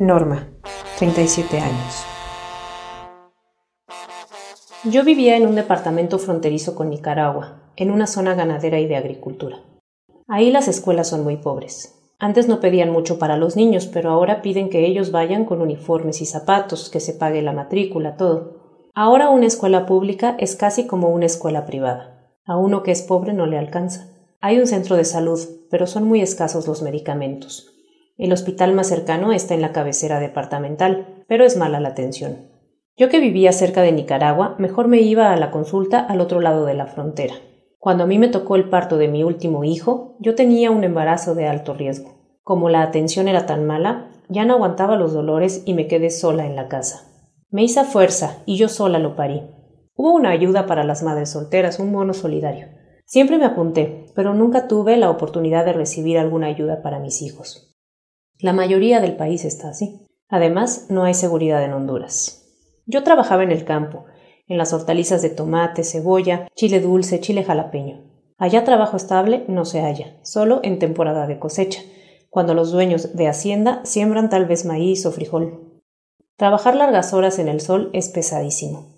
Norma, 37 años. Yo vivía en un departamento fronterizo con Nicaragua, en una zona ganadera y de agricultura. Ahí las escuelas son muy pobres. Antes no pedían mucho para los niños, pero ahora piden que ellos vayan con uniformes y zapatos, que se pague la matrícula, todo. Ahora una escuela pública es casi como una escuela privada. A uno que es pobre no le alcanza. Hay un centro de salud, pero son muy escasos los medicamentos. El hospital más cercano está en la cabecera departamental, pero es mala la atención. Yo que vivía cerca de Nicaragua, mejor me iba a la consulta al otro lado de la frontera. Cuando a mí me tocó el parto de mi último hijo, yo tenía un embarazo de alto riesgo. Como la atención era tan mala, ya no aguantaba los dolores y me quedé sola en la casa. Me hice fuerza y yo sola lo parí. Hubo una ayuda para las madres solteras, un bono solidario. Siempre me apunté, pero nunca tuve la oportunidad de recibir alguna ayuda para mis hijos. La mayoría del país está así. Además, no hay seguridad en Honduras. Yo trabajaba en el campo, en las hortalizas de tomate, cebolla, chile dulce, chile jalapeño. Allá trabajo estable no se halla, solo en temporada de cosecha, cuando los dueños de hacienda siembran tal vez maíz o frijol. Trabajar largas horas en el sol es pesadísimo.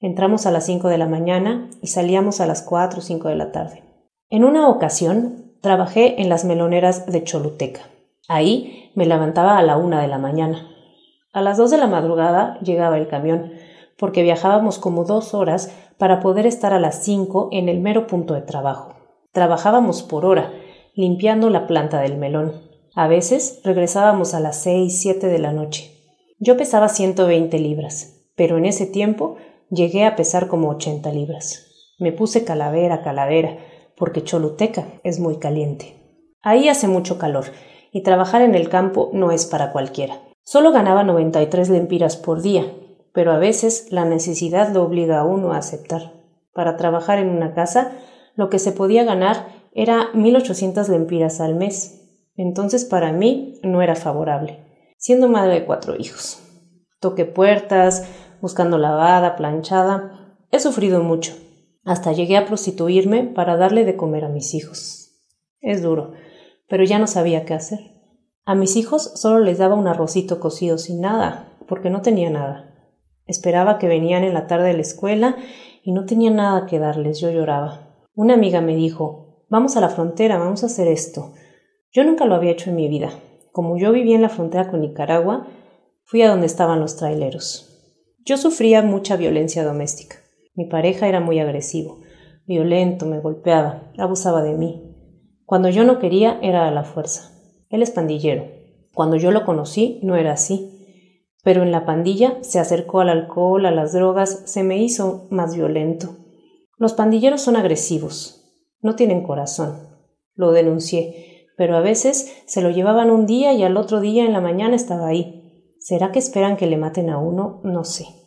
Entramos a las cinco de la mañana y salíamos a las cuatro o cinco de la tarde. En una ocasión trabajé en las meloneras de Choluteca. Ahí me levantaba a la una de la mañana. A las dos de la madrugada llegaba el camión, porque viajábamos como dos horas para poder estar a las cinco en el mero punto de trabajo. Trabajábamos por hora, limpiando la planta del melón. A veces regresábamos a las seis, siete de la noche. Yo pesaba ciento veinte libras, pero en ese tiempo llegué a pesar como ochenta libras. Me puse calavera, calavera, porque Choluteca es muy caliente. Ahí hace mucho calor, y trabajar en el campo no es para cualquiera. Solo ganaba noventa y tres lempiras por día, pero a veces la necesidad lo obliga a uno a aceptar. Para trabajar en una casa, lo que se podía ganar era mil ochocientas lempiras al mes. Entonces para mí no era favorable, siendo madre de cuatro hijos. Toqué puertas, buscando lavada, planchada. He sufrido mucho. Hasta llegué a prostituirme para darle de comer a mis hijos. Es duro, pero ya no sabía qué hacer. A mis hijos solo les daba un arrocito cocido sin nada, porque no tenía nada. Esperaba que venían en la tarde de la escuela y no tenía nada que darles, yo lloraba. Una amiga me dijo Vamos a la frontera, vamos a hacer esto. Yo nunca lo había hecho en mi vida. Como yo vivía en la frontera con Nicaragua, fui a donde estaban los traileros. Yo sufría mucha violencia doméstica. Mi pareja era muy agresivo, violento, me golpeaba, abusaba de mí. Cuando yo no quería era a la fuerza. Él es pandillero. Cuando yo lo conocí no era así pero en la pandilla se acercó al alcohol, a las drogas, se me hizo más violento. Los pandilleros son agresivos, no tienen corazón. Lo denuncié, pero a veces se lo llevaban un día y al otro día en la mañana estaba ahí. ¿Será que esperan que le maten a uno? No sé.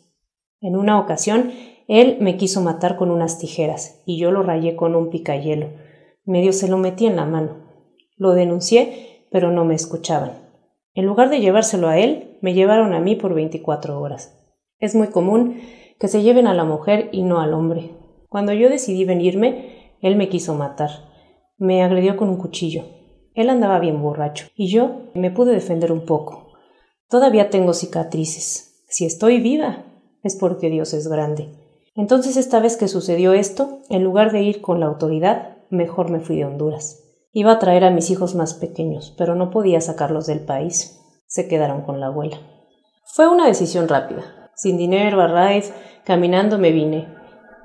En una ocasión, él me quiso matar con unas tijeras y yo lo rayé con un picayelo. Medio se lo metí en la mano. Lo denuncié, pero no me escuchaban. En lugar de llevárselo a él, me llevaron a mí por 24 horas. Es muy común que se lleven a la mujer y no al hombre. Cuando yo decidí venirme, él me quiso matar. Me agredió con un cuchillo. Él andaba bien borracho y yo me pude defender un poco. Todavía tengo cicatrices. Si estoy viva, es porque Dios es grande. Entonces esta vez que sucedió esto, en lugar de ir con la autoridad, mejor me fui de Honduras. Iba a traer a mis hijos más pequeños, pero no podía sacarlos del país. Se quedaron con la abuela. Fue una decisión rápida. Sin dinero, a raíz, caminando me vine.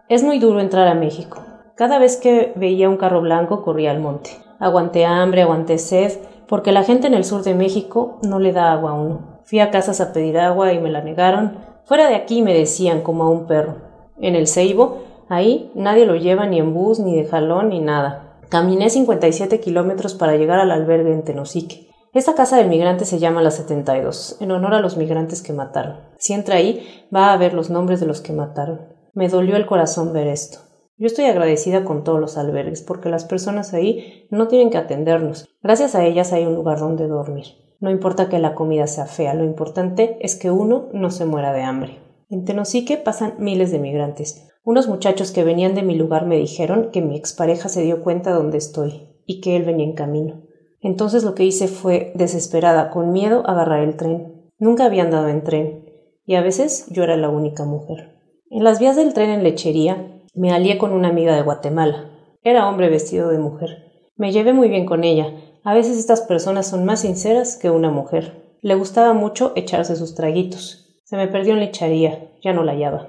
Es muy duro entrar a México. Cada vez que veía un carro blanco corría al monte. Aguanté hambre, aguanté sed, porque la gente en el sur de México no le da agua a uno. Fui a casas a pedir agua y me la negaron. Fuera de aquí me decían como a un perro. En el Ceibo, ahí nadie lo lleva ni en bus, ni de jalón, ni nada. Caminé 57 kilómetros para llegar al albergue en Tenosique. Esta casa del migrante se llama la 72, en honor a los migrantes que mataron. Si entra ahí, va a ver los nombres de los que mataron. Me dolió el corazón ver esto. Yo estoy agradecida con todos los albergues porque las personas ahí no tienen que atendernos. Gracias a ellas hay un lugar donde dormir. No importa que la comida sea fea, lo importante es que uno no se muera de hambre. En Tenosique pasan miles de migrantes. Unos muchachos que venían de mi lugar me dijeron que mi expareja se dio cuenta dónde estoy y que él venía en camino. Entonces lo que hice fue, desesperada, con miedo, agarrar el tren. Nunca había andado en tren, y a veces yo era la única mujer. En las vías del tren en lechería me alié con una amiga de Guatemala. Era hombre vestido de mujer. Me llevé muy bien con ella. A veces estas personas son más sinceras que una mujer. Le gustaba mucho echarse sus traguitos. Se me perdió en lechería, ya no la hallaba.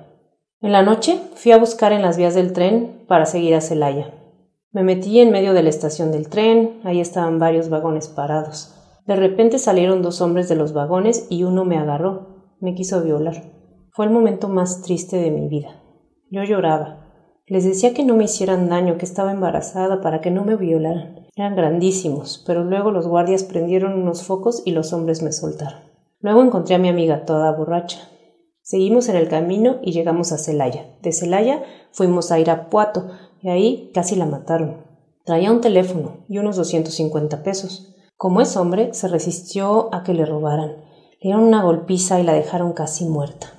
En la noche fui a buscar en las vías del tren para seguir a Celaya. Me metí en medio de la estación del tren, ahí estaban varios vagones parados. De repente salieron dos hombres de los vagones y uno me agarró, me quiso violar. Fue el momento más triste de mi vida. Yo lloraba. Les decía que no me hicieran daño, que estaba embarazada para que no me violaran. Eran grandísimos, pero luego los guardias prendieron unos focos y los hombres me soltaron. Luego encontré a mi amiga toda borracha. Seguimos en el camino y llegamos a Celaya. De Celaya fuimos a Irapuato y ahí casi la mataron. Traía un teléfono y unos 250 pesos. Como es hombre, se resistió a que le robaran. Le dieron una golpiza y la dejaron casi muerta.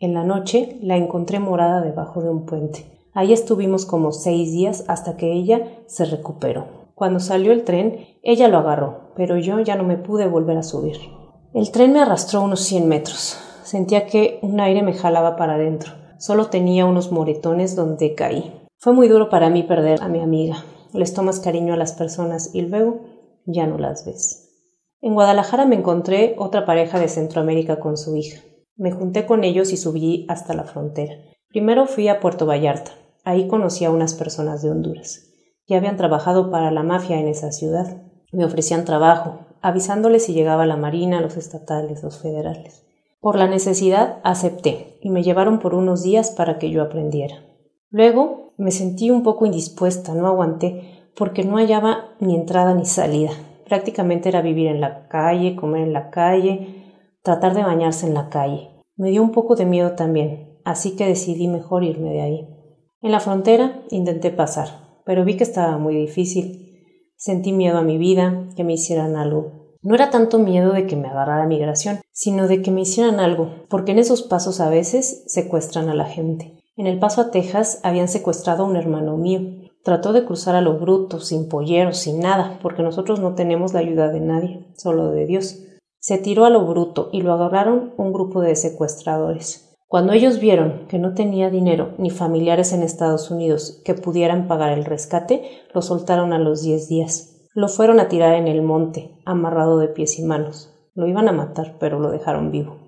En la noche la encontré morada debajo de un puente. Ahí estuvimos como seis días hasta que ella se recuperó. Cuando salió el tren, ella lo agarró, pero yo ya no me pude volver a subir. El tren me arrastró unos cien metros. Sentía que un aire me jalaba para adentro. Solo tenía unos moretones donde caí. Fue muy duro para mí perder a mi amiga. Les tomas cariño a las personas y luego ya no las ves. En Guadalajara me encontré otra pareja de Centroamérica con su hija. Me junté con ellos y subí hasta la frontera. Primero fui a Puerto Vallarta. Ahí conocí a unas personas de Honduras. Ya habían trabajado para la mafia en esa ciudad. Me ofrecían trabajo, avisándoles si llegaba la Marina, los estatales, los federales. Por la necesidad acepté y me llevaron por unos días para que yo aprendiera. Luego me sentí un poco indispuesta, no aguanté, porque no hallaba ni entrada ni salida. Prácticamente era vivir en la calle, comer en la calle, tratar de bañarse en la calle. Me dio un poco de miedo también, así que decidí mejor irme de ahí. En la frontera intenté pasar, pero vi que estaba muy difícil. Sentí miedo a mi vida, que me hicieran algo. No era tanto miedo de que me agarrara migración, sino de que me hicieran algo, porque en esos pasos a veces secuestran a la gente. En el paso a Texas habían secuestrado a un hermano mío. Trató de cruzar a lo bruto, sin polleros, sin nada, porque nosotros no tenemos la ayuda de nadie, solo de Dios. Se tiró a lo bruto y lo agarraron un grupo de secuestradores. Cuando ellos vieron que no tenía dinero ni familiares en Estados Unidos que pudieran pagar el rescate, lo soltaron a los diez días. Lo fueron a tirar en el monte, amarrado de pies y manos. Lo iban a matar, pero lo dejaron vivo.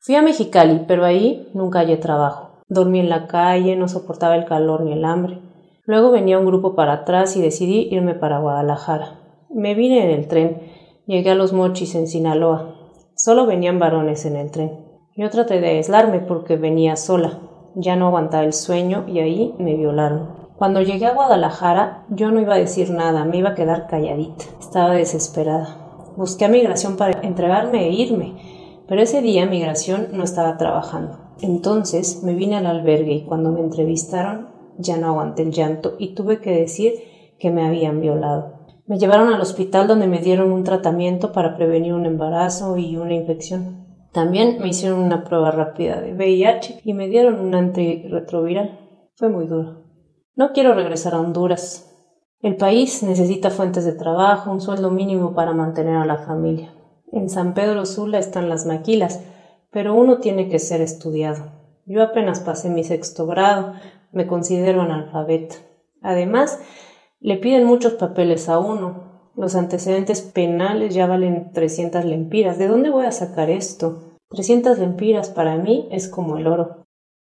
Fui a Mexicali, pero ahí nunca hallé trabajo. Dormí en la calle, no soportaba el calor ni el hambre. Luego venía un grupo para atrás y decidí irme para Guadalajara. Me vine en el tren. Llegué a los mochis en Sinaloa. Solo venían varones en el tren. Yo traté de aislarme porque venía sola. Ya no aguantaba el sueño y ahí me violaron. Cuando llegué a Guadalajara, yo no iba a decir nada, me iba a quedar calladita. Estaba desesperada. Busqué a migración para entregarme e irme, pero ese día migración no estaba trabajando. Entonces me vine al albergue y cuando me entrevistaron ya no aguanté el llanto y tuve que decir que me habían violado. Me llevaron al hospital donde me dieron un tratamiento para prevenir un embarazo y una infección. También me hicieron una prueba rápida de VIH y me dieron un antirretroviral. Fue muy duro. No quiero regresar a Honduras. El país necesita fuentes de trabajo, un sueldo mínimo para mantener a la familia. En San Pedro Sula están las maquilas, pero uno tiene que ser estudiado. Yo apenas pasé mi sexto grado, me considero analfabeta. Además, le piden muchos papeles a uno, los antecedentes penales ya valen 300 lempiras. ¿De dónde voy a sacar esto? 300 lempiras para mí es como el oro.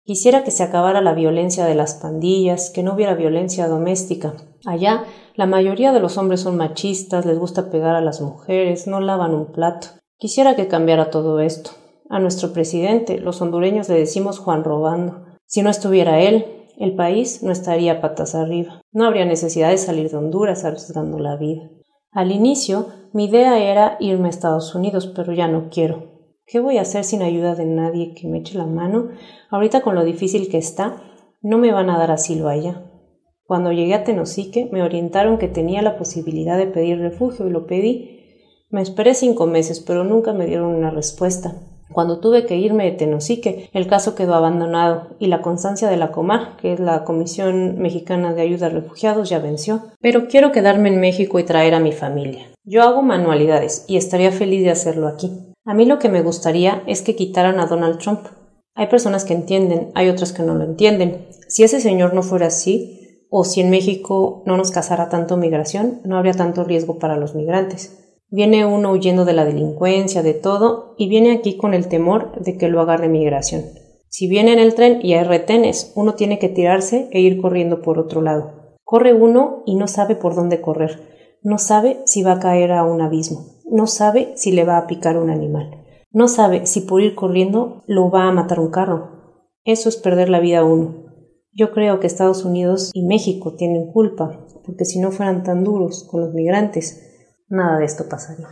Quisiera que se acabara la violencia de las pandillas, que no hubiera violencia doméstica. Allá la mayoría de los hombres son machistas, les gusta pegar a las mujeres, no lavan un plato. Quisiera que cambiara todo esto. A nuestro presidente, los hondureños le decimos Juan robando. Si no estuviera él, el país no estaría patas arriba. No habría necesidad de salir de Honduras arriesgando la vida. Al inicio, mi idea era irme a Estados Unidos, pero ya no quiero. ¿Qué voy a hacer sin ayuda de nadie que me eche la mano? Ahorita con lo difícil que está, no me van a dar asilo allá. Cuando llegué a Tenosique, me orientaron que tenía la posibilidad de pedir refugio y lo pedí. Me esperé cinco meses, pero nunca me dieron una respuesta. Cuando tuve que irme de Tenosique, el caso quedó abandonado y la constancia de la Comar, que es la Comisión Mexicana de Ayuda a Refugiados, ya venció. Pero quiero quedarme en México y traer a mi familia. Yo hago manualidades y estaría feliz de hacerlo aquí. A mí lo que me gustaría es que quitaran a Donald Trump. Hay personas que entienden, hay otras que no lo entienden. Si ese señor no fuera así, o si en México no nos casara tanto migración, no habría tanto riesgo para los migrantes. Viene uno huyendo de la delincuencia, de todo, y viene aquí con el temor de que lo agarre migración. Si viene en el tren y hay retenes, uno tiene que tirarse e ir corriendo por otro lado. Corre uno y no sabe por dónde correr. No sabe si va a caer a un abismo. No sabe si le va a picar un animal. No sabe si por ir corriendo lo va a matar un carro. Eso es perder la vida a uno. Yo creo que Estados Unidos y México tienen culpa, porque si no fueran tan duros con los migrantes, nada de esto pasaría.